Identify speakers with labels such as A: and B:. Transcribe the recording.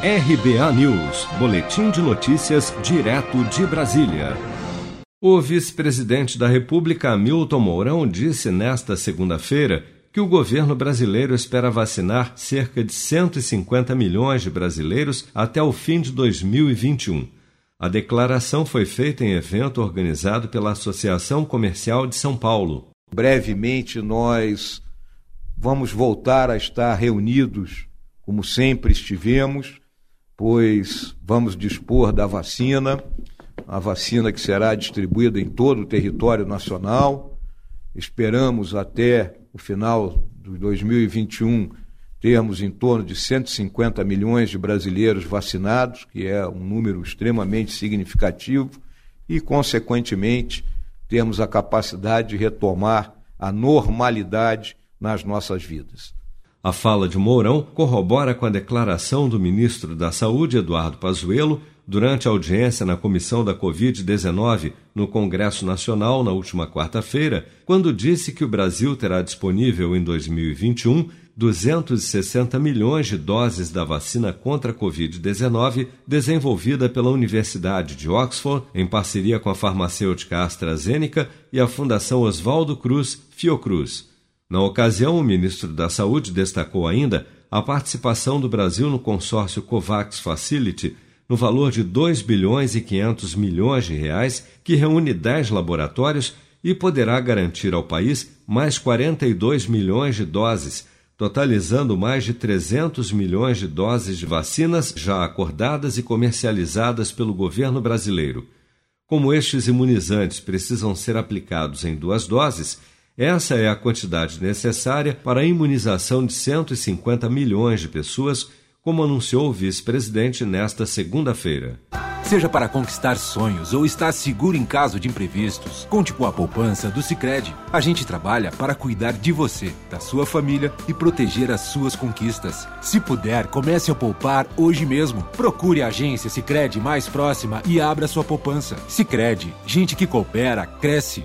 A: RBA News, Boletim de Notícias, direto de Brasília. O vice-presidente da República, Hamilton Mourão, disse nesta segunda-feira que o governo brasileiro espera vacinar cerca de 150 milhões de brasileiros até o fim de 2021. A declaração foi feita em evento organizado pela Associação Comercial de São Paulo.
B: Brevemente, nós vamos voltar a estar reunidos, como sempre estivemos pois vamos dispor da vacina, a vacina que será distribuída em todo o território nacional. Esperamos até o final de 2021 termos em torno de 150 milhões de brasileiros vacinados, que é um número extremamente significativo, e, consequentemente, termos a capacidade de retomar a normalidade nas nossas vidas.
A: A fala de Mourão corrobora com a declaração do ministro da Saúde, Eduardo Pazuello, durante a audiência na comissão da Covid-19 no Congresso Nacional na última quarta-feira, quando disse que o Brasil terá disponível em 2021 260 milhões de doses da vacina contra a Covid-19 desenvolvida pela Universidade de Oxford em parceria com a farmacêutica AstraZeneca e a Fundação Oswaldo Cruz Fiocruz. Na ocasião, o ministro da Saúde destacou ainda a participação do Brasil no consórcio COVAX Facility no valor de 2 bilhões e 500 milhões de reais, que reúne 10 laboratórios e poderá garantir ao país mais 42 milhões de doses, totalizando mais de 300 milhões de doses de vacinas já acordadas e comercializadas pelo governo brasileiro. Como estes imunizantes precisam ser aplicados em duas doses, essa é a quantidade necessária para a imunização de 150 milhões de pessoas, como anunciou o vice-presidente nesta segunda-feira.
C: Seja para conquistar sonhos ou estar seguro em caso de imprevistos, conte com a poupança do Sicredi. A gente trabalha para cuidar de você, da sua família e proteger as suas conquistas. Se puder, comece a poupar hoje mesmo. Procure a agência Sicredi mais próxima e abra sua poupança. Sicredi, gente que coopera cresce